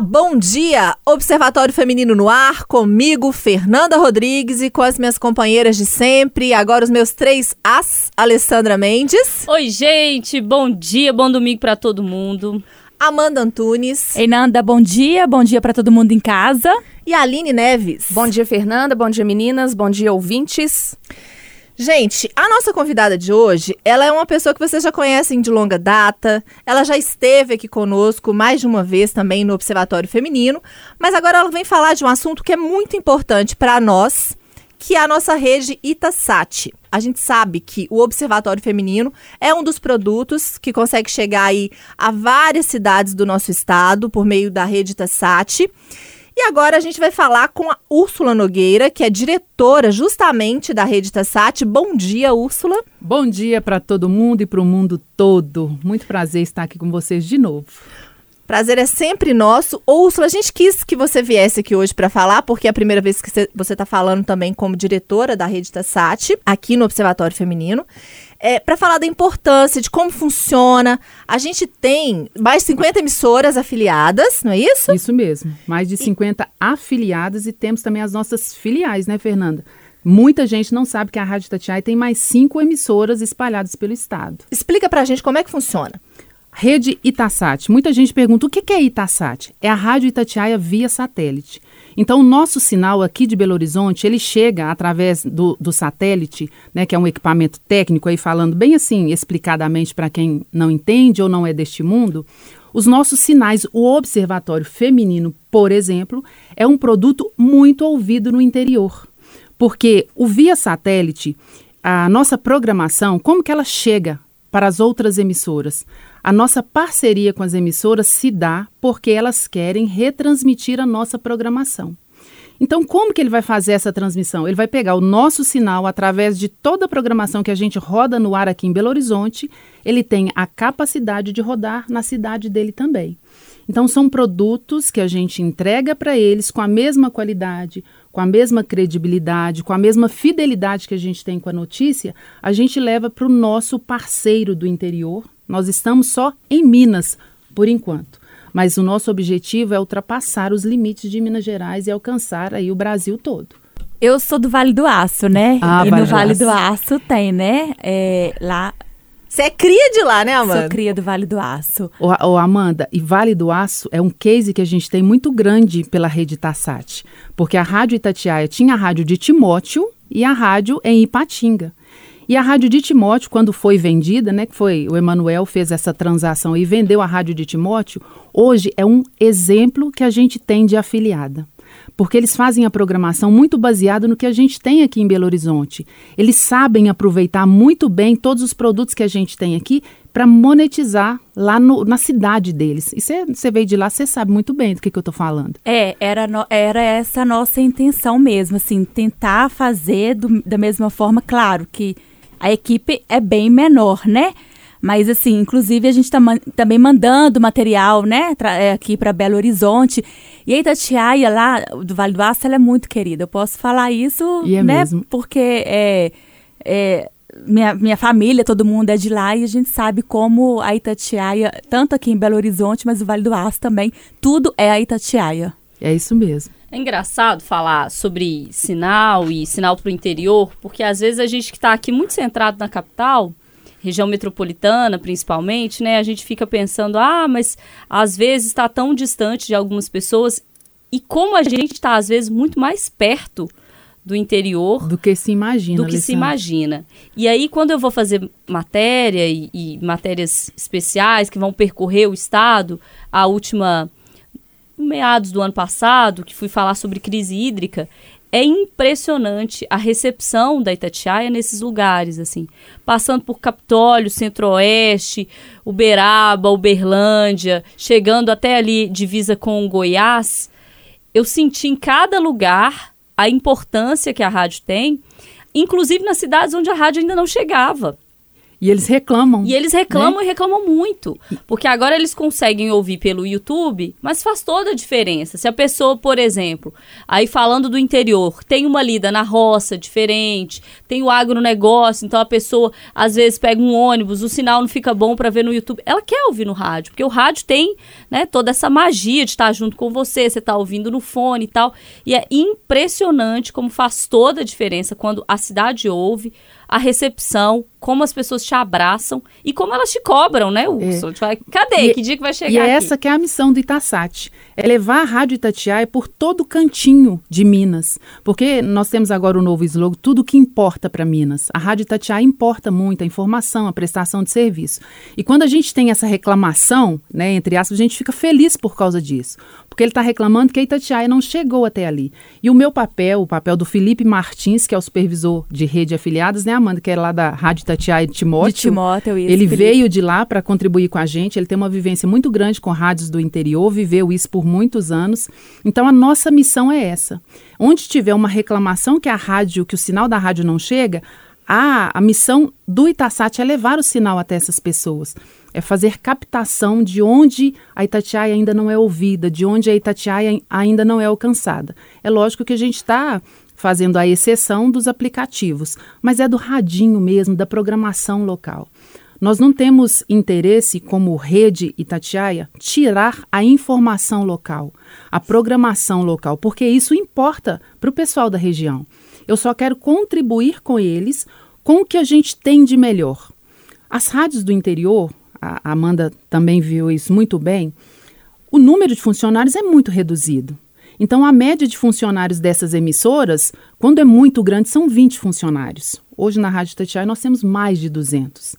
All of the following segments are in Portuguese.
bom dia! Observatório Feminino no Ar, comigo, Fernanda Rodrigues, e com as minhas companheiras de sempre, agora os meus três as, Alessandra Mendes. Oi, gente, bom dia, bom domingo para todo mundo. Amanda Antunes. Ei, Nanda, bom dia, bom dia para todo mundo em casa. E Aline Neves. Bom dia, Fernanda, bom dia, meninas, bom dia, ouvintes. Gente, a nossa convidada de hoje, ela é uma pessoa que vocês já conhecem de longa data. Ela já esteve aqui conosco mais de uma vez também no Observatório Feminino, mas agora ela vem falar de um assunto que é muito importante para nós, que é a nossa rede Itasat. A gente sabe que o Observatório Feminino é um dos produtos que consegue chegar aí a várias cidades do nosso estado por meio da rede Itasat. E agora a gente vai falar com a Úrsula Nogueira, que é diretora justamente da Rede Tassat. Bom dia, Úrsula. Bom dia para todo mundo e para o mundo todo. Muito prazer estar aqui com vocês de novo. Prazer é sempre nosso. Úrsula, a gente quis que você viesse aqui hoje para falar, porque é a primeira vez que você está falando também como diretora da Rede Tassat, aqui no Observatório Feminino é, para falar da importância, de como funciona. A gente tem mais de 50 emissoras afiliadas, não é isso? Isso mesmo, mais de 50 e... afiliadas e temos também as nossas filiais, né, Fernanda? Muita gente não sabe que a Rádio Itatiaia tem mais cinco emissoras espalhadas pelo estado. Explica pra gente como é que funciona. Rede Itasat. Muita gente pergunta o que é Itasat? É a Rádio Itatiaia via satélite. Então, o nosso sinal aqui de Belo Horizonte, ele chega através do, do satélite, né, que é um equipamento técnico, aí falando bem assim, explicadamente para quem não entende ou não é deste mundo, os nossos sinais, o Observatório Feminino, por exemplo, é um produto muito ouvido no interior. Porque o via satélite, a nossa programação, como que ela chega para as outras emissoras? A nossa parceria com as emissoras se dá porque elas querem retransmitir a nossa programação. Então, como que ele vai fazer essa transmissão? Ele vai pegar o nosso sinal através de toda a programação que a gente roda no ar aqui em Belo Horizonte, ele tem a capacidade de rodar na cidade dele também. Então, são produtos que a gente entrega para eles com a mesma qualidade, com a mesma credibilidade, com a mesma fidelidade que a gente tem com a notícia, a gente leva para o nosso parceiro do interior, nós estamos só em Minas, por enquanto. Mas o nosso objetivo é ultrapassar os limites de Minas Gerais e alcançar aí o Brasil todo. Eu sou do Vale do Aço, né? Ah, e no Vale do Aço. do Aço tem, né? É, lá você é cria de lá, né, Amanda? Sou cria do Vale do Aço. Ô, ô, Amanda, e Vale do Aço é um case que a gente tem muito grande pela rede Tassat. Porque a Rádio Itatiaia tinha a rádio de Timóteo e a rádio em Ipatinga. E a rádio de Timóteo, quando foi vendida, né, que foi o Emanuel fez essa transação e vendeu a rádio de Timóteo, hoje é um exemplo que a gente tem de afiliada. Porque eles fazem a programação muito baseada no que a gente tem aqui em Belo Horizonte. Eles sabem aproveitar muito bem todos os produtos que a gente tem aqui para monetizar lá no, na cidade deles. E você veio de lá, você sabe muito bem do que, que eu estou falando. É, era, no, era essa a nossa intenção mesmo, assim, tentar fazer do, da mesma forma, claro que a equipe é bem menor, né? Mas, assim, inclusive a gente está man também mandando material, né, é, aqui para Belo Horizonte. E a Itatiaia, lá do Vale do Aço, ela é muito querida. Eu posso falar isso, é né? Mesmo. Porque é, é, minha, minha família, todo mundo é de lá e a gente sabe como a Itatiaia, tanto aqui em Belo Horizonte, mas o Vale do Aço também, tudo é a Itatiaia. É isso mesmo. É engraçado falar sobre sinal e sinal para o interior, porque às vezes a gente que está aqui muito centrado na capital, região metropolitana principalmente, né, a gente fica pensando, ah, mas às vezes está tão distante de algumas pessoas e como a gente está às vezes muito mais perto do interior do que se imagina, do que Alessandra. se imagina. E aí quando eu vou fazer matéria e, e matérias especiais que vão percorrer o estado, a última meados do ano passado, que fui falar sobre crise hídrica, é impressionante a recepção da Itatiaia nesses lugares, assim. Passando por Capitólio, Centro-Oeste, Uberaba, Uberlândia, chegando até ali divisa com Goiás, eu senti em cada lugar a importância que a rádio tem, inclusive nas cidades onde a rádio ainda não chegava. E eles reclamam. E eles reclamam né? e reclamam muito. Porque agora eles conseguem ouvir pelo YouTube, mas faz toda a diferença. Se a pessoa, por exemplo, aí falando do interior, tem uma lida na roça diferente, tem o agronegócio, então a pessoa às vezes pega um ônibus, o sinal não fica bom para ver no YouTube. Ela quer ouvir no rádio, porque o rádio tem né, toda essa magia de estar junto com você, você está ouvindo no fone e tal. E é impressionante como faz toda a diferença quando a cidade ouve a recepção, como as pessoas te abraçam e como elas te cobram, né, Urso? É. Cadê? E, que dia que vai chegar? E é aqui? essa que é a missão do Itasat. É levar a Rádio Itatiaia por todo o cantinho de Minas. Porque nós temos agora o novo slogan, tudo que importa para Minas. A Rádio Itatiaia importa muito a informação, a prestação de serviço. E quando a gente tem essa reclamação, né, entre aspas, a gente fica feliz por causa disso porque ele está reclamando que a Itatiaia não chegou até ali. E o meu papel, o papel do Felipe Martins, que é o supervisor de rede afiliadas, né, Amanda, que é lá da Rádio Itatiaia de Timóteo. De Timóteo, isso, Ele Felipe. veio de lá para contribuir com a gente, ele tem uma vivência muito grande com rádios do interior, viveu isso por muitos anos. Então a nossa missão é essa. Onde tiver uma reclamação que a rádio, que o sinal da rádio não chega, a, a missão do Itasat é levar o sinal até essas pessoas é fazer captação de onde a Itatiaia ainda não é ouvida, de onde a Itatiaia ainda não é alcançada. É lógico que a gente está fazendo a exceção dos aplicativos, mas é do radinho mesmo, da programação local. Nós não temos interesse, como rede Itatiaia, tirar a informação local, a programação local, porque isso importa para o pessoal da região. Eu só quero contribuir com eles com o que a gente tem de melhor. As rádios do interior, a Amanda também viu isso muito bem, o número de funcionários é muito reduzido. Então, a média de funcionários dessas emissoras, quando é muito grande, são 20 funcionários. Hoje, na Rádio Tatiai, nós temos mais de 200.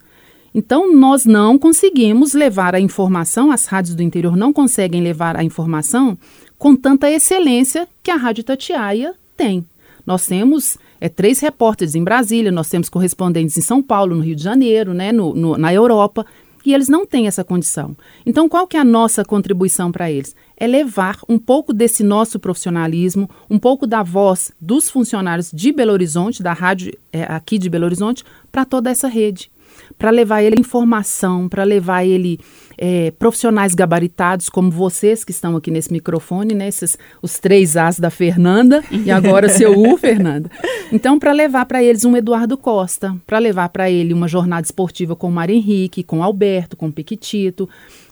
Então, nós não conseguimos levar a informação, as rádios do interior não conseguem levar a informação com tanta excelência que a Rádio Tatiaia tem. Nós temos é, três repórteres em Brasília, nós temos correspondentes em São Paulo, no Rio de Janeiro, né, no, no na Europa e eles não têm essa condição. Então, qual que é a nossa contribuição para eles? É levar um pouco desse nosso profissionalismo, um pouco da voz dos funcionários de Belo Horizonte, da rádio é, aqui de Belo Horizonte, para toda essa rede para levar ele informação, para levar ele é, profissionais gabaritados, como vocês que estão aqui nesse microfone, né? Esses, os três As da Fernanda e agora seu U, Fernanda. Então, para levar para eles um Eduardo Costa, para levar para ele uma jornada esportiva com o Mário Henrique, com o Alberto, com o Pequitito,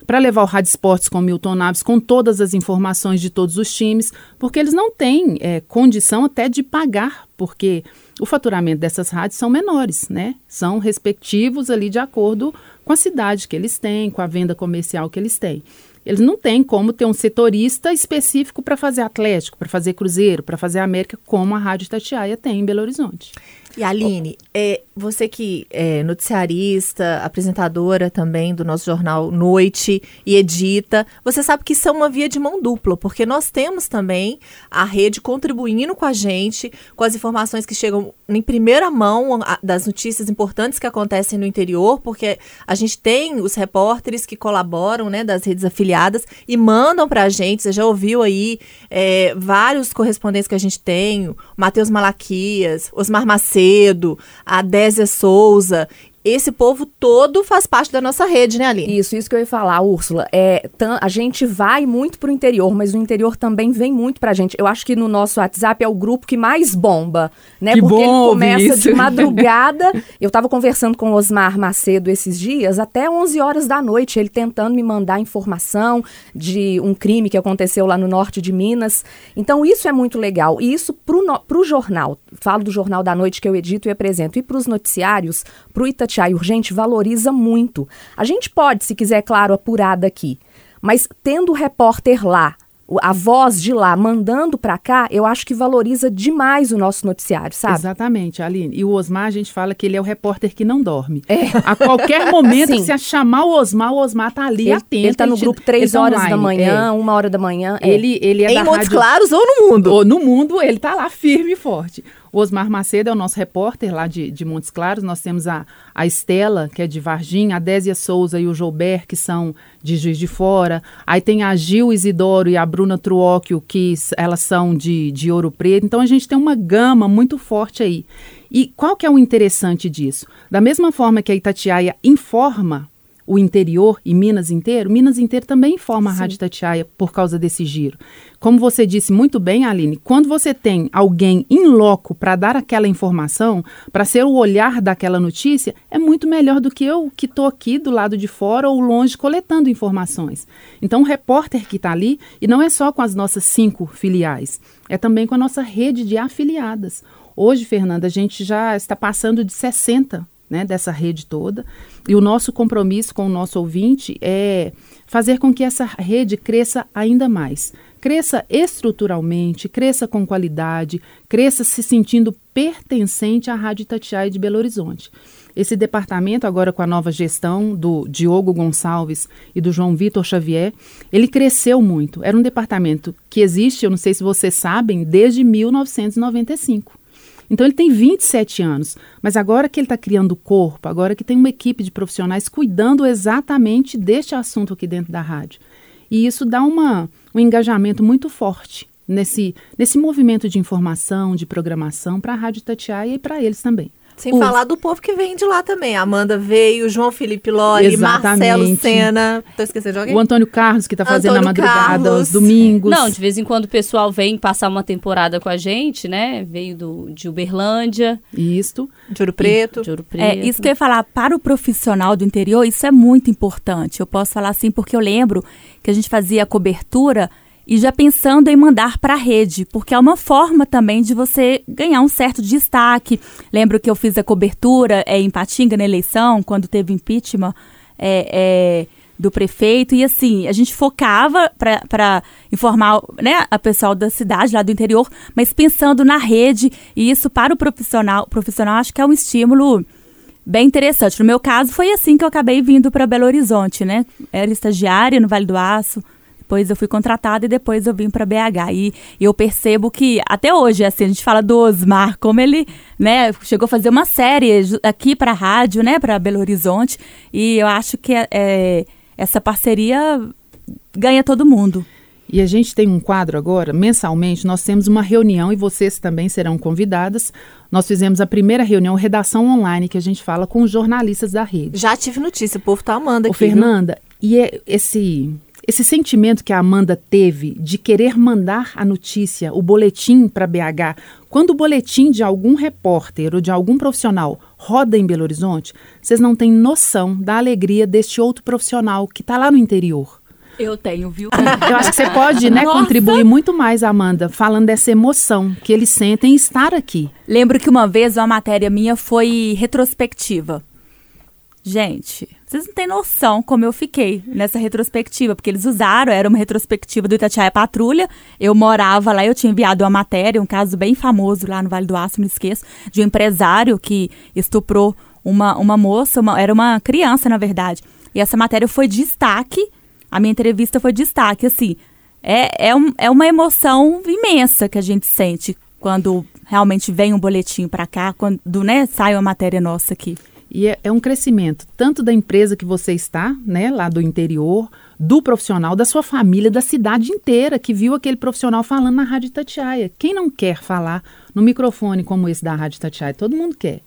para levar o Rádio Esportes com Milton Naves, com todas as informações de todos os times, porque eles não têm é, condição até de pagar, porque o faturamento dessas rádios são menores, né? São respectivos ali de acordo com a cidade que eles têm, com a venda comercial que eles têm. Eles não têm como ter um setorista específico para fazer Atlético, para fazer Cruzeiro, para fazer América, como a Rádio Tatiaia tem em Belo Horizonte. E Aline, é, você que é noticiarista, apresentadora também do nosso jornal Noite e edita, você sabe que isso é uma via de mão dupla, porque nós temos também a rede contribuindo com a gente, com as informações que chegam em primeira mão das notícias importantes que acontecem no interior, porque a gente tem os repórteres que colaboram, né, das redes afiliadas e mandam para a gente. Você já ouviu aí é, vários correspondentes que a gente tem, Matheus Malaquias, Osmar Macedo, Macedo, a Désia Souza esse povo todo faz parte da nossa rede, né, Aline? Isso, isso que eu ia falar, Úrsula. É, a gente vai muito pro interior, mas o interior também vem muito pra gente. Eu acho que no nosso WhatsApp é o grupo que mais bomba, né? Que Porque ele começa isso. de madrugada. eu tava conversando com o Osmar Macedo esses dias, até 11 horas da noite, ele tentando me mandar informação de um crime que aconteceu lá no norte de Minas. Então, isso é muito legal. E isso pro, no, pro jornal, falo do Jornal da Noite que eu edito e apresento, e pros noticiários, pro Itati Itatiaia Urgente valoriza muito. A gente pode, se quiser, claro, apurar daqui. Mas tendo o repórter lá, a voz de lá mandando para cá, eu acho que valoriza demais o nosso noticiário, sabe? Exatamente, Aline. E o Osmar, a gente fala que ele é o repórter que não dorme. É. A qualquer momento, se chamar o Osmar, o Osmar tá ali ele, atento. Ele tá no grupo três tá horas online. da manhã, é. uma hora da manhã. É. Ele, ele é em da Montes rádio... Claros ou no mundo? Ou no mundo, ele tá lá firme e forte. O Osmar Macedo é o nosso repórter lá de, de Montes Claros. Nós temos a, a Estela, que é de Varginha, a Désia Souza e o Joubert, que são de Juiz de Fora. Aí tem a Gil Isidoro e a Bruna Truóquio, que elas são de, de Ouro Preto. Então a gente tem uma gama muito forte aí. E qual que é o interessante disso? Da mesma forma que a Itatiaia informa o interior e Minas inteiro, Minas inteiro também informa a Rádio Itatiaia por causa desse giro. Como você disse muito bem, Aline, quando você tem alguém em loco para dar aquela informação, para ser o olhar daquela notícia, é muito melhor do que eu que estou aqui do lado de fora ou longe coletando informações. Então, o repórter que está ali, e não é só com as nossas cinco filiais, é também com a nossa rede de afiliadas. Hoje, Fernanda, a gente já está passando de 60 né, dessa rede toda. E o nosso compromisso com o nosso ouvinte é fazer com que essa rede cresça ainda mais. Cresça estruturalmente, cresça com qualidade, cresça se sentindo pertencente à Rádio Itatiaia de Belo Horizonte. Esse departamento, agora com a nova gestão do Diogo Gonçalves e do João Vitor Xavier, ele cresceu muito. Era um departamento que existe, eu não sei se vocês sabem, desde 1995. Então ele tem 27 anos, mas agora que ele está criando o corpo, agora que tem uma equipe de profissionais cuidando exatamente deste assunto aqui dentro da rádio. E isso dá uma, um engajamento muito forte nesse, nesse movimento de informação, de programação para a Rádio Tatiaia e para eles também. Sem falar do povo que vem de lá também. A Amanda veio, João Felipe Loli. Marcelo Senna. Tô esquecendo de alguém? O Antônio Carlos, que tá fazendo Antônio a madrugada, Carlos. os domingos. Não, de vez em quando o pessoal vem passar uma temporada com a gente, né? Veio do, de Uberlândia. Isso. De Ouro Preto. De Ouro Preto. É, isso que eu ia falar, para o profissional do interior, isso é muito importante. Eu posso falar assim, porque eu lembro que a gente fazia a cobertura e já pensando em mandar para a rede, porque é uma forma também de você ganhar um certo destaque. Lembro que eu fiz a cobertura é, em Patinga na eleição, quando teve impeachment é, é, do prefeito, e assim, a gente focava para informar né, a pessoal da cidade, lá do interior, mas pensando na rede, e isso para o profissional, profissional acho que é um estímulo bem interessante. No meu caso, foi assim que eu acabei vindo para Belo Horizonte, né? Era estagiária no Vale do Aço, depois eu fui contratada e depois eu vim para BH. E, e, eu percebo que até hoje, assim, a gente fala do Osmar, como ele, né, chegou a fazer uma série aqui para a rádio, né, para Belo Horizonte. E eu acho que é, essa parceria ganha todo mundo. E a gente tem um quadro agora, mensalmente, nós temos uma reunião e vocês também serão convidadas. Nós fizemos a primeira reunião, redação online, que a gente fala com os jornalistas da rede. Já tive notícia, o povo tá amando aqui. Ô, Fernanda, viu? e é esse esse sentimento que a Amanda teve de querer mandar a notícia, o boletim para BH, quando o boletim de algum repórter ou de algum profissional roda em Belo Horizonte, vocês não têm noção da alegria deste outro profissional que está lá no interior. Eu tenho, viu? Eu acho que você pode né, contribuir muito mais, Amanda, falando dessa emoção que eles sentem estar aqui. Lembro que uma vez uma matéria minha foi retrospectiva. Gente, vocês não têm noção como eu fiquei nessa retrospectiva, porque eles usaram, era uma retrospectiva do Itatiaia Patrulha. Eu morava lá, eu tinha enviado uma matéria, um caso bem famoso lá no Vale do Aço, não esqueço, de um empresário que estuprou uma, uma moça, uma, era uma criança, na verdade. E essa matéria foi destaque, a minha entrevista foi destaque, assim. É, é, um, é uma emoção imensa que a gente sente quando realmente vem um boletim para cá, quando né, sai uma matéria nossa aqui. E é, é, um crescimento tanto da empresa que você está, né, lá do interior, do profissional, da sua família, da cidade inteira que viu aquele profissional falando na Rádio Tatiaia. Quem não quer falar no microfone como esse da Rádio Tatiaia? Todo mundo quer.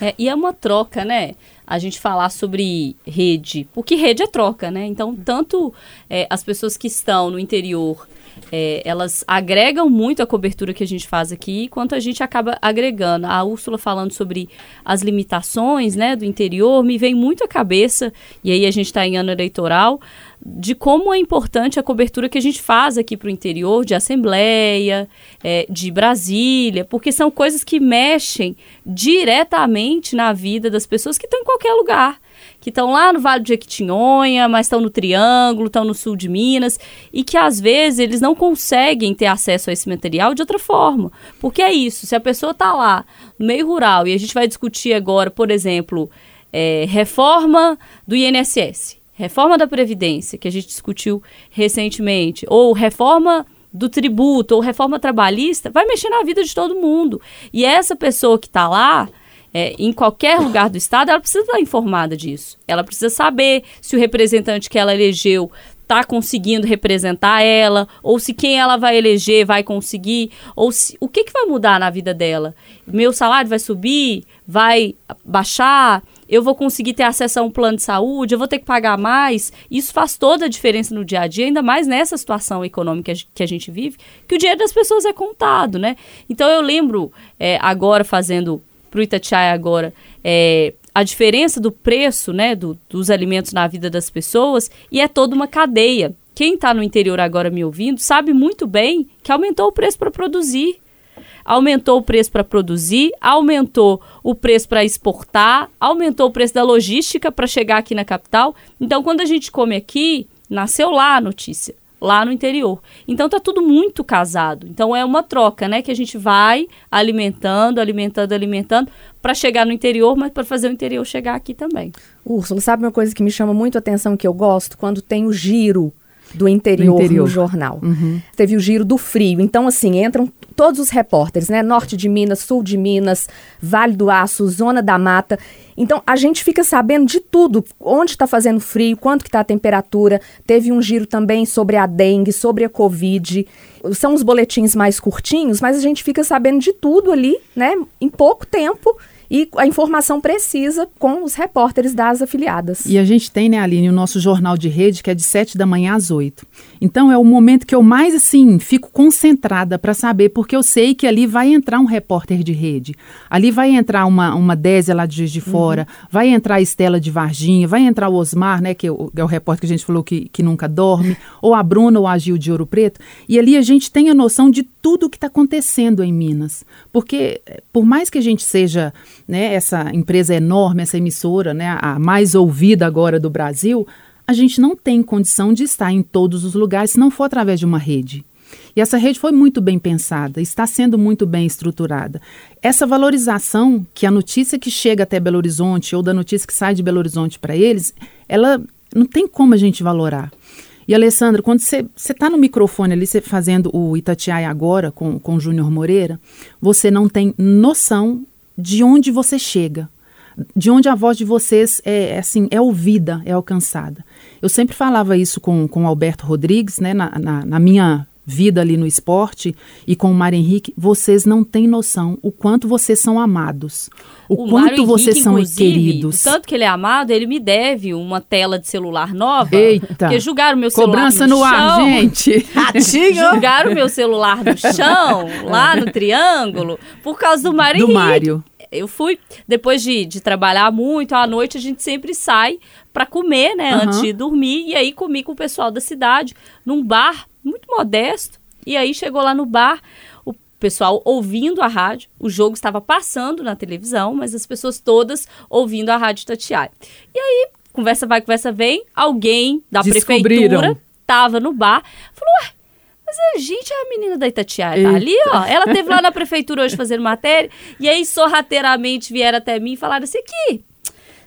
É, e é uma troca, né? A gente falar sobre rede, porque rede é troca, né? Então, tanto é, as pessoas que estão no interior é, elas agregam muito a cobertura que a gente faz aqui, quanto a gente acaba agregando. A Úrsula falando sobre as limitações né, do interior, me vem muito à cabeça, e aí a gente está em ano eleitoral, de como é importante a cobertura que a gente faz aqui para o interior, de Assembleia, é, de Brasília, porque são coisas que mexem diretamente na vida das pessoas que estão em qualquer lugar que estão lá no Vale do Jequitinhonha, mas estão no Triângulo, estão no sul de Minas, e que às vezes eles não conseguem ter acesso a esse material de outra forma. Porque é isso, se a pessoa está lá no meio rural, e a gente vai discutir agora, por exemplo, é, reforma do INSS, reforma da Previdência, que a gente discutiu recentemente, ou reforma do tributo ou reforma trabalhista, vai mexer na vida de todo mundo. E essa pessoa que está lá, é, em qualquer lugar do estado, ela precisa estar informada disso. Ela precisa saber se o representante que ela elegeu tá conseguindo representar ela, ou se quem ela vai eleger vai conseguir, ou se o que, que vai mudar na vida dela? Meu salário vai subir? Vai baixar? Eu vou conseguir ter acesso a um plano de saúde? Eu vou ter que pagar mais? Isso faz toda a diferença no dia a dia, ainda mais nessa situação econômica que a gente vive, que o dinheiro das pessoas é contado, né? Então eu lembro é, agora fazendo para o Itatiaia agora é, a diferença do preço né, do, dos alimentos na vida das pessoas e é toda uma cadeia. Quem está no interior agora me ouvindo sabe muito bem que aumentou o preço para produzir. Aumentou o preço para produzir, aumentou o preço para exportar, aumentou o preço da logística para chegar aqui na capital. Então, quando a gente come aqui, nasceu lá a notícia lá no interior. Então tá tudo muito casado. Então é uma troca, né, que a gente vai alimentando, alimentando, alimentando para chegar no interior, mas para fazer o interior chegar aqui também. Úrsula, sabe uma coisa que me chama muito a atenção que eu gosto quando tem o giro do interior, do interior. no jornal. Uhum. Teve o giro do frio. Então, assim, entram todos os repórteres, né? Norte de Minas, Sul de Minas, Vale do Aço, Zona da Mata. Então, a gente fica sabendo de tudo. Onde está fazendo frio, quanto que está a temperatura. Teve um giro também sobre a dengue, sobre a Covid. São os boletins mais curtinhos, mas a gente fica sabendo de tudo ali, né? Em pouco tempo e a informação precisa com os repórteres das afiliadas. E a gente tem, né, Aline, o nosso jornal de rede, que é de 7 da manhã às 8. Então é o momento que eu mais, assim, fico concentrada para saber, porque eu sei que ali vai entrar um repórter de rede. Ali vai entrar uma, uma Désia lá de Juiz de Fora, uhum. vai entrar a Estela de Varginha, vai entrar o Osmar, né, que é o, é o repórter que a gente falou que, que nunca dorme, ou a Bruna ou a Gil de Ouro Preto. E ali a gente tem a noção de tudo o que está acontecendo em Minas. Porque, por mais que a gente seja né, essa empresa enorme, essa emissora, né, a mais ouvida agora do Brasil, a gente não tem condição de estar em todos os lugares se não for através de uma rede. E essa rede foi muito bem pensada, está sendo muito bem estruturada. Essa valorização que a notícia que chega até Belo Horizonte ou da notícia que sai de Belo Horizonte para eles, ela não tem como a gente valorar. E, Alessandra, quando você está no microfone ali, você fazendo o Itatiaia agora com, com o Júnior Moreira, você não tem noção de onde você chega, de onde a voz de vocês é, é assim é ouvida, é alcançada. Eu sempre falava isso com, com o Alberto Rodrigues, né, na, na, na minha vida ali no esporte e com o Mário Henrique, vocês não têm noção o quanto vocês são amados. O, o quanto vocês são queridos. Tanto que ele é amado, ele me deve uma tela de celular nova. Eita. Porque julgaram meu celular Cobrança no, no ar, gente. Ratinho. julgaram meu celular no chão, lá no triângulo, por causa do Mário do Mário. Eu fui, depois de, de trabalhar muito, à noite a gente sempre sai para comer, né, uhum. antes de dormir. E aí comi com o pessoal da cidade, num bar muito modesto. E aí chegou lá no bar, o pessoal ouvindo a rádio, o jogo estava passando na televisão, mas as pessoas todas ouvindo a rádio Tatiaia. E aí, conversa vai, conversa vem, alguém da prefeitura estava no bar, falou, ué, mas a gente é a menina da Itatiaia, tá ali, ó. Ela teve lá na prefeitura hoje fazendo matéria, e aí sorrateiramente vieram até mim e falaram assim, aqui,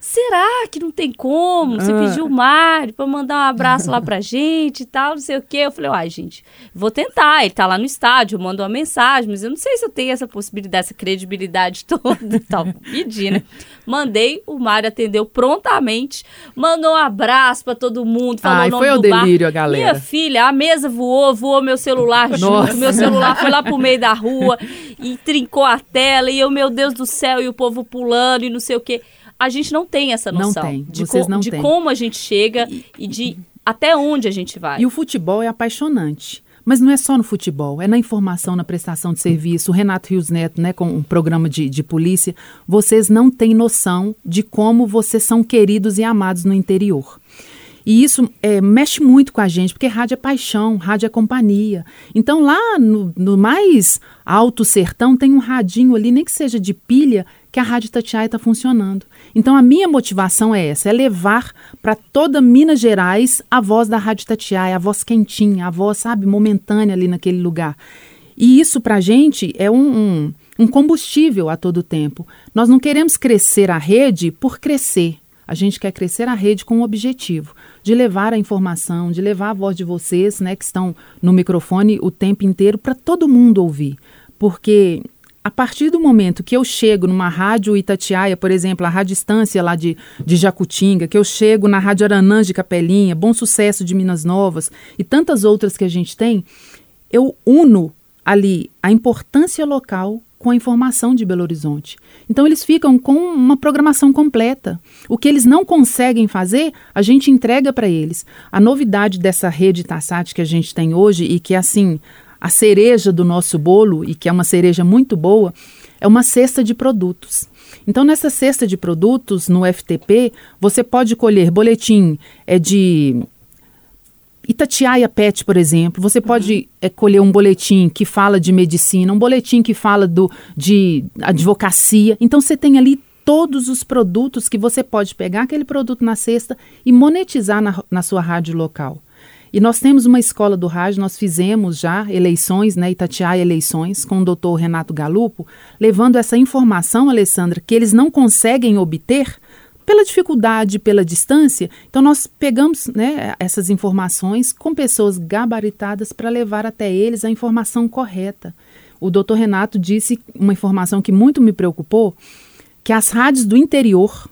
será que não tem como? Você ah. pediu o Mário para mandar um abraço lá pra gente e tal, não sei o quê. Eu falei, ai, gente, vou tentar. Ele tá lá no estádio, eu mando uma mensagem, mas eu não sei se eu tenho essa possibilidade, essa credibilidade toda e tal. Pedi, né? Mandei, o Mário atendeu prontamente, mandou um abraço para todo mundo, falou ai, o nome foi do o delírio, bar. a galera. Minha filha, a mesa voou, voou meu celular junto, Nossa. meu celular foi lá pro meio da rua e trincou a tela, e eu, meu Deus do céu, e o povo pulando e não sei o quê a gente não tem essa noção não tem. de, Vocês co não de têm. como a gente chega e, e de até onde a gente vai. E o futebol é apaixonante. Mas não é só no futebol, é na informação, na prestação de serviço. O Renato Rios Neto, né, com um programa de, de polícia, vocês não têm noção de como vocês são queridos e amados no interior. E isso é, mexe muito com a gente, porque rádio é paixão, rádio é companhia. Então, lá no, no mais alto sertão, tem um radinho ali, nem que seja de pilha, que a Rádio Tatiaia está funcionando. Então, a minha motivação é essa: é levar para toda Minas Gerais a voz da Rádio Tatiaia, a voz quentinha, a voz, sabe, momentânea ali naquele lugar. E isso, para a gente, é um, um, um combustível a todo tempo. Nós não queremos crescer a rede por crescer. A gente quer crescer a rede com o objetivo de levar a informação, de levar a voz de vocês, né, que estão no microfone o tempo inteiro para todo mundo ouvir. Porque a partir do momento que eu chego numa rádio Itatiaia, por exemplo, a Rádio Estância lá de, de Jacutinga, que eu chego na Rádio Aranã de Capelinha, Bom Sucesso de Minas Novas e tantas outras que a gente tem, eu uno ali a importância local com a informação de Belo Horizonte. Então eles ficam com uma programação completa. O que eles não conseguem fazer, a gente entrega para eles. A novidade dessa rede Tassat que a gente tem hoje e que assim, a cereja do nosso bolo e que é uma cereja muito boa, é uma cesta de produtos. Então, nessa cesta de produtos, no FTP, você pode colher boletim é de Itatiaia Pet, por exemplo, você pode é, colher um boletim que fala de medicina, um boletim que fala do, de advocacia. Então você tem ali todos os produtos que você pode pegar aquele produto na cesta e monetizar na, na sua rádio local. E nós temos uma escola do rádio, nós fizemos já eleições, né, Itatiaia Eleições, com o doutor Renato Galupo, levando essa informação, Alessandra, que eles não conseguem obter pela dificuldade, pela distância, então nós pegamos né, essas informações com pessoas gabaritadas para levar até eles a informação correta. O doutor Renato disse uma informação que muito me preocupou, que as rádios do interior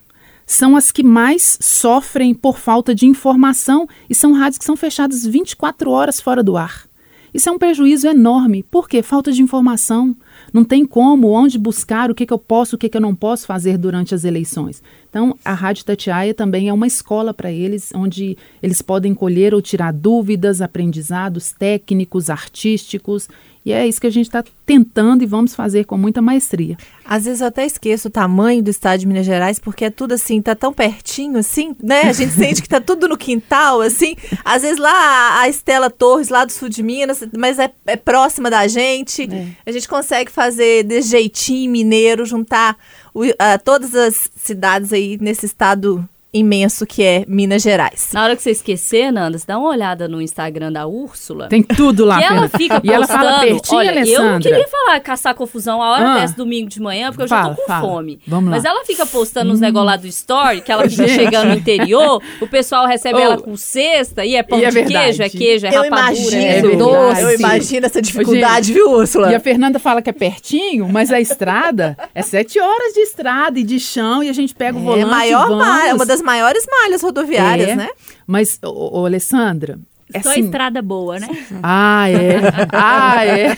são as que mais sofrem por falta de informação e são rádios que são fechadas 24 horas fora do ar. Isso é um prejuízo enorme. Por quê? Falta de informação. Não tem como, onde buscar, o que, que eu posso, o que, que eu não posso fazer durante as eleições. Então, a Rádio Tatiaia também é uma escola para eles, onde eles podem colher ou tirar dúvidas, aprendizados técnicos, artísticos e é isso que a gente está tentando e vamos fazer com muita maestria. Às vezes eu até esqueço o tamanho do estado de Minas Gerais, porque é tudo assim, tá tão pertinho assim, né? A gente sente que tá tudo no quintal, assim. Às vezes lá a Estela Torres, lá do sul de Minas, mas é, é próxima da gente. É. A gente consegue fazer de jeitinho mineiro, juntar o, uh, todas as cidades aí nesse estado imenso que é Minas Gerais. Na hora que você esquecer, Nanda, você dá uma olhada no Instagram da Úrsula. Tem tudo lá. E ela fica postando. E ela fala pertinho, olha, Alessandra. eu não queria falar caçar confusão a hora ah. desse domingo de manhã, porque eu fala, já tô com fala. fome. Vamos Mas ela fica postando uns hum. negócios lá do story, que ela fica chegando no interior, o pessoal recebe oh. ela com cesta, e é pão e é de verdade. queijo, é queijo, é eu rapadura, imagino, é doce. Eu imagino essa dificuldade, Gente. viu, Úrsula? E a Fernanda fala que é pertinho, mas a estrada é sete horas de estrada e de chão, e a gente pega o é, volante É maior malha, uma das maiores malhas rodoviárias, é, né? Mas, ô, ô Alessandra, é Só assim, estrada boa, né? Ah, é. Ah, é.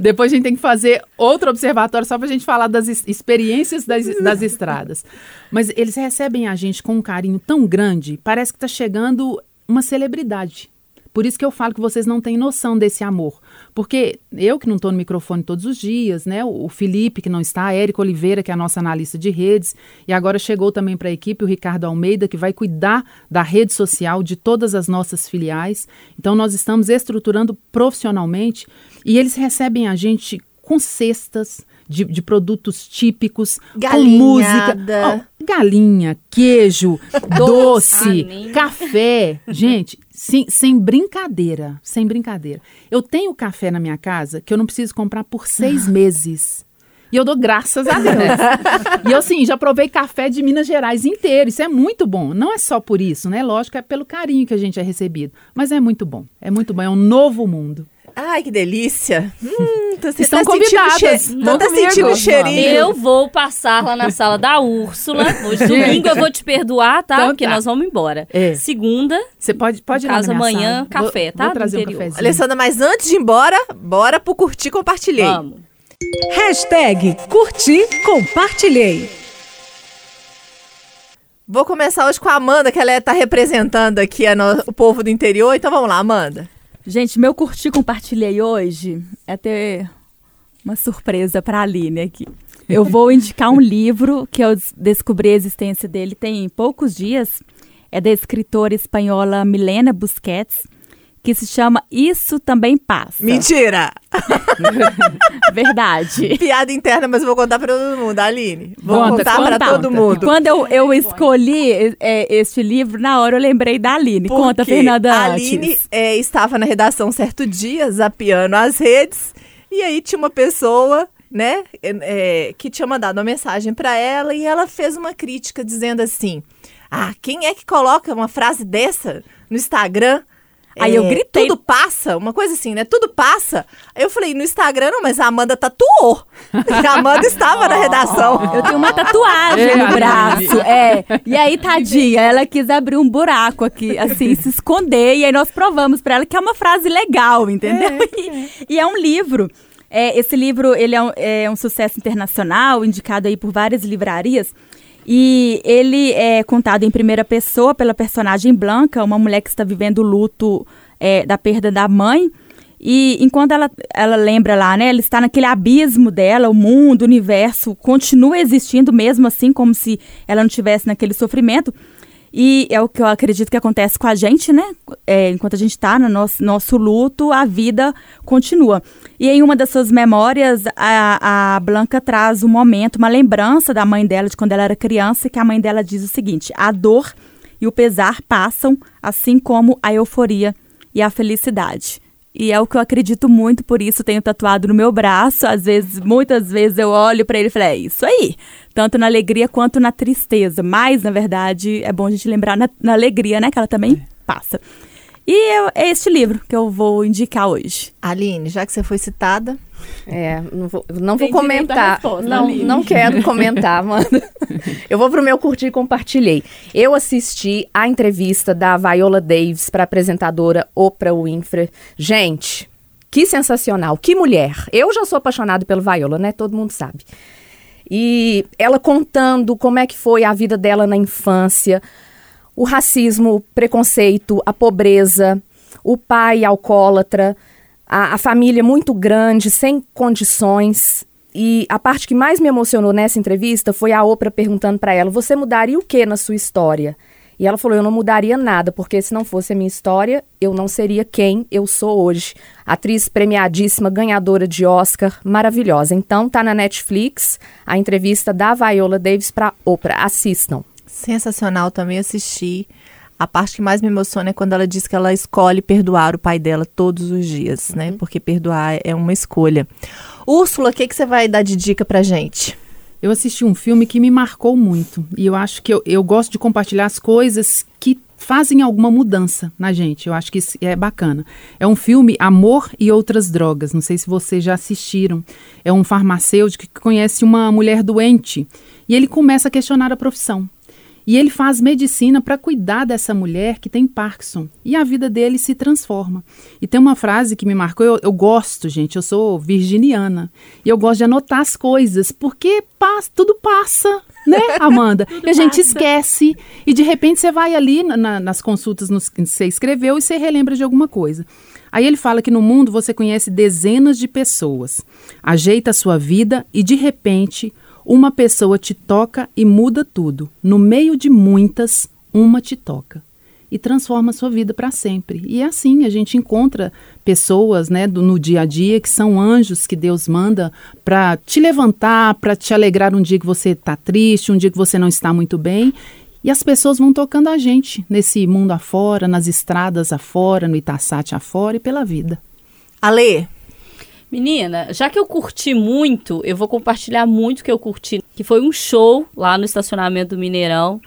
Depois a gente tem que fazer outro observatório só para a gente falar das experiências das, das estradas. Mas eles recebem a gente com um carinho tão grande, parece que está chegando uma celebridade. Por isso que eu falo que vocês não têm noção desse amor. Porque eu que não estou no microfone todos os dias, né? O Felipe que não está, a Érica Oliveira, que é a nossa analista de redes, e agora chegou também para a equipe o Ricardo Almeida, que vai cuidar da rede social de todas as nossas filiais. Então nós estamos estruturando profissionalmente e eles recebem a gente com cestas, de, de produtos típicos, com música. Oh, galinha, queijo, doce, café. Gente, sem, sem brincadeira, sem brincadeira. Eu tenho café na minha casa que eu não preciso comprar por seis meses. E eu dou graças a Deus. e eu, assim, já provei café de Minas Gerais inteiro. Isso é muito bom. Não é só por isso, né? Lógico, é pelo carinho que a gente é recebido. Mas é muito bom. É muito bom. É um novo mundo. Ai, que delícia. Hum, tô, Estão tá convidadas. Sentindo che... tá sentindo o cheirinho. Eu vou passar lá na sala da Úrsula. Hoje, domingo, eu vou te perdoar, tá? Então, Porque tá. nós vamos embora. É. Segunda. Você pode, pode ir Caso amanhã, sala. café, vou, tá? Vou trazer um cafezinho. Alessandra, mas antes de ir embora, bora pro curtir compartilhei. Vamos. Hashtag curti compartilhei. Vou começar hoje com a Amanda, que ela está é, representando aqui no, o povo do interior. Então vamos lá, Amanda. Gente, meu curti compartilhei hoje é ter uma surpresa para a Aline aqui. Eu vou indicar um livro que eu descobri a existência dele tem poucos dias. É da escritora espanhola Milena Busquets que se chama Isso Também Passa. Mentira! Verdade. Piada interna, mas eu vou contar para todo mundo, Aline. Vou conta, contar para todo mundo. Quando eu, eu escolhi é, este livro, na hora eu lembrei da Aline. Porque conta, Fernanda. A Aline é, estava na redação certo dia, zapeando as redes, e aí tinha uma pessoa né, é, que tinha mandado uma mensagem para ela e ela fez uma crítica dizendo assim: Ah, quem é que coloca uma frase dessa no Instagram? Aí eu é, gritei. Tudo passa, uma coisa assim, né? Tudo passa. Aí eu falei, no Instagram, não, mas a Amanda tatuou. a Amanda estava na redação. Eu tenho uma tatuagem É, no Aline. braço. É. E aí, tadinha, ela quis abrir um buraco aqui, assim, se esconder. E aí nós provamos pra ela que é uma frase legal, entendeu? E, e é um livro. É, esse livro, ele é um, é um sucesso internacional, indicado aí por várias livrarias. E ele é contado em primeira pessoa pela personagem Blanca, uma mulher que está vivendo o luto é, da perda da mãe. E enquanto ela, ela lembra lá, né? Ela está naquele abismo dela, o mundo, o universo continua existindo mesmo assim, como se ela não estivesse naquele sofrimento. E é o que eu acredito que acontece com a gente, né? É, enquanto a gente está no nosso, nosso luto, a vida continua. E em uma das suas memórias, a, a Blanca traz um momento, uma lembrança da mãe dela de quando ela era criança, que a mãe dela diz o seguinte: a dor e o pesar passam, assim como a euforia e a felicidade. E é o que eu acredito muito, por isso tenho tatuado no meu braço. Às vezes, muitas vezes eu olho para ele e falo, é isso aí. Tanto na alegria quanto na tristeza. Mas, na verdade, é bom a gente lembrar na, na alegria, né? Que ela também passa. E eu- é este livro que eu vou indicar hoje. Aline, já que você foi citada, É, não vou, não vou comentar. resposta, não, Aline. não quero comentar, Amanda. Eu vou pro meu curtir e compartilhei. Eu assisti a entrevista da Viola Davis para apresentadora Oprah Winfrey. Gente, que sensacional, que mulher. Eu já sou apaixonada pelo Viola, né? Todo mundo sabe. E ela contando como é que foi a vida dela na infância, o racismo, o preconceito, a pobreza, o pai alcoólatra, a, a família muito grande, sem condições. E a parte que mais me emocionou nessa entrevista foi a Oprah perguntando para ela: Você mudaria o que na sua história? E ela falou: Eu não mudaria nada, porque se não fosse a minha história, eu não seria quem eu sou hoje. Atriz premiadíssima, ganhadora de Oscar, maravilhosa. Então tá na Netflix a entrevista da Viola Davis para Oprah. Assistam. sensacional também assisti. A parte que mais me emociona é quando ela diz que ela escolhe perdoar o pai dela todos os dias, né? Porque perdoar é uma escolha. Úrsula, o que, que você vai dar de dica pra gente? Eu assisti um filme que me marcou muito. E eu acho que eu, eu gosto de compartilhar as coisas que fazem alguma mudança na gente. Eu acho que isso é bacana. É um filme Amor e Outras Drogas. Não sei se vocês já assistiram. É um farmacêutico que conhece uma mulher doente e ele começa a questionar a profissão. E ele faz medicina para cuidar dessa mulher que tem Parkinson. E a vida dele se transforma. E tem uma frase que me marcou, eu, eu gosto, gente, eu sou virginiana. E eu gosto de anotar as coisas, porque passa, tudo passa, né, Amanda? e a gente esquece. E de repente você vai ali na- na- nas consultas nos, que você escreveu e você relembra de alguma coisa. Aí ele fala que no mundo você conhece dezenas de pessoas. Ajeita a sua vida e de repente uma pessoa te toca e muda tudo. No meio de muitas, uma te toca e transforma a sua vida para sempre. E é assim, a gente encontra pessoas, né, do- no dia a dia que são anjos que Deus manda para te levantar, para te alegrar um dia que você está triste, um dia que você não está muito bem. E as pessoas vão tocando a gente nesse mundo afora, nas estradas afora, no Itaçate afora e pela vida. Ale, Menina, já que eu curti muito, eu vou compartilhar muito o que eu curti, que foi um show lá no estacionamento do Mineirão.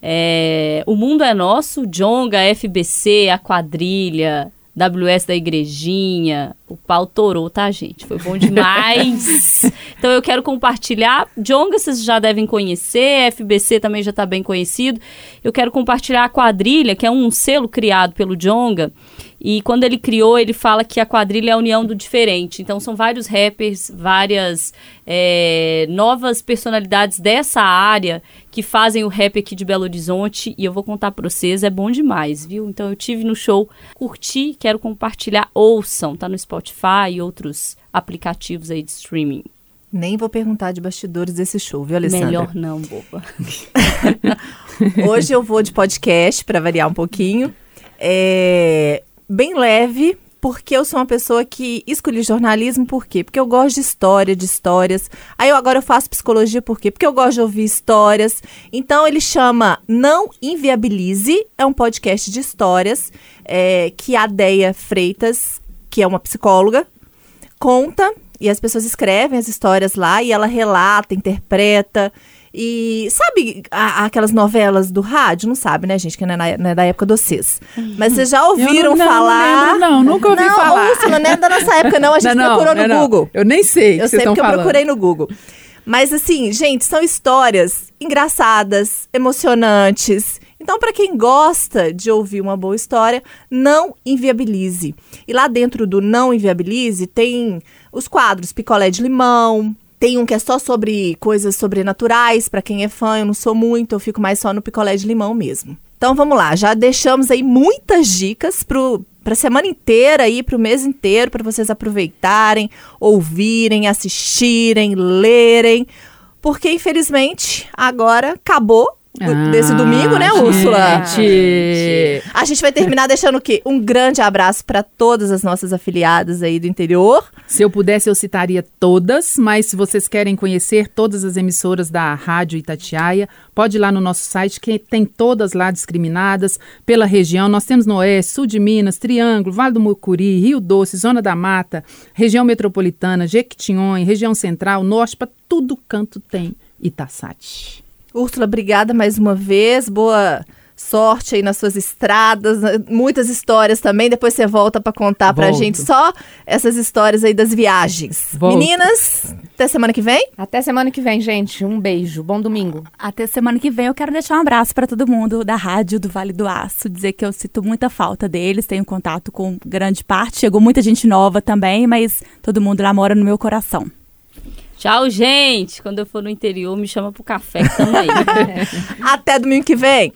É, o Mundo é Nosso, Jonga, FBC, a quadrilha, WS da Igrejinha, o pau torou, tá, gente? Foi bom demais. então eu quero compartilhar. Jonga vocês já devem conhecer, FBC também já tá bem conhecido. Eu quero compartilhar a quadrilha, que é um selo criado pelo Jonga. E quando ele criou, ele fala que a quadrilha é a união do diferente. Então são vários rappers, várias é, novas personalidades dessa área que fazem o rap aqui de Belo Horizonte. E eu vou contar pra vocês, é bom demais, viu? Então eu tive no show, curti, quero compartilhar, ouçam, tá no Spotify e outros aplicativos aí de streaming. nem vou perguntar de bastidores desse show, viu, Alessandra? Melhor não, boba. Hoje eu vou de podcast, para variar um pouquinho. É, bem leve, porque eu sou uma pessoa que escolhi jornalismo, por quê? Porque eu gosto de história, de histórias. Aí eu agora eu faço psicologia, por quê? Porque eu gosto de ouvir histórias. Então ele chama Não Inviabilize, é um podcast de histórias é, que a Deia Freitas, que é uma psicóloga, conta e as pessoas escrevem as histórias lá e ela relata, interpreta. E sabe a- aquelas novelas do rádio? Não sabe, né, gente? Que não é, na- não é da época de vocês. Mas vocês já ouviram Eu não- não falar. lembro, não, nunca ouvi não, falar. Úrsula, não é da nossa época, não. A gente Não, não, procurou no não, não. Google. Eu nem sei Eu sei porque eu falando. procurei no Google. Mas assim, gente, são histórias engraçadas, emocionantes. Então, para quem gosta de ouvir uma boa história, não inviabilize. E lá dentro do não inviabilize tem os quadros picolé de limão, tem um que é só sobre coisas sobrenaturais, para quem é fã, eu não sou muito, eu fico mais só no picolé de limão mesmo. Então vamos lá, já deixamos aí muitas dicas pro para semana inteira aí, pro mês inteiro, para vocês aproveitarem, ouvirem, assistirem, lerem, porque infelizmente agora acabou desse Ah, domingo, né, Úrsula? gente. A gente vai terminar deixando o quê? Um grande abraço para todas as nossas afiliadas aí do interior. Se eu pudesse, eu citaria todas, mas se vocês querem conhecer todas as emissoras da Rádio Itatiaia, pode ir lá no nosso site, que tem todas lá discriminadas pela região. Nós temos no Oeste, Sul de Minas, Triângulo, Vale do Mucuri, Rio Doce, Zona da Mata, região metropolitana, Jequitinhonha, região central, norte, para tudo canto tem Itaçate. Úrsula, obrigada mais uma vez. Boa sorte aí nas suas estradas, né? muitas histórias também. Depois você volta para contar pra Volto. gente só essas histórias aí das viagens. Volto. Meninas, até semana que vem. Até semana que vem, gente. Um beijo. Bom domingo. Até semana que vem eu quero deixar um abraço para todo mundo da rádio do Vale do Aço, dizer que eu sinto muita falta deles, tenho contato com grande parte, chegou muita gente nova também, mas todo mundo lá mora no meu coração. Tchau, gente. Quando eu for no interior, me chama pro café que tamo aí. Até domingo que vem.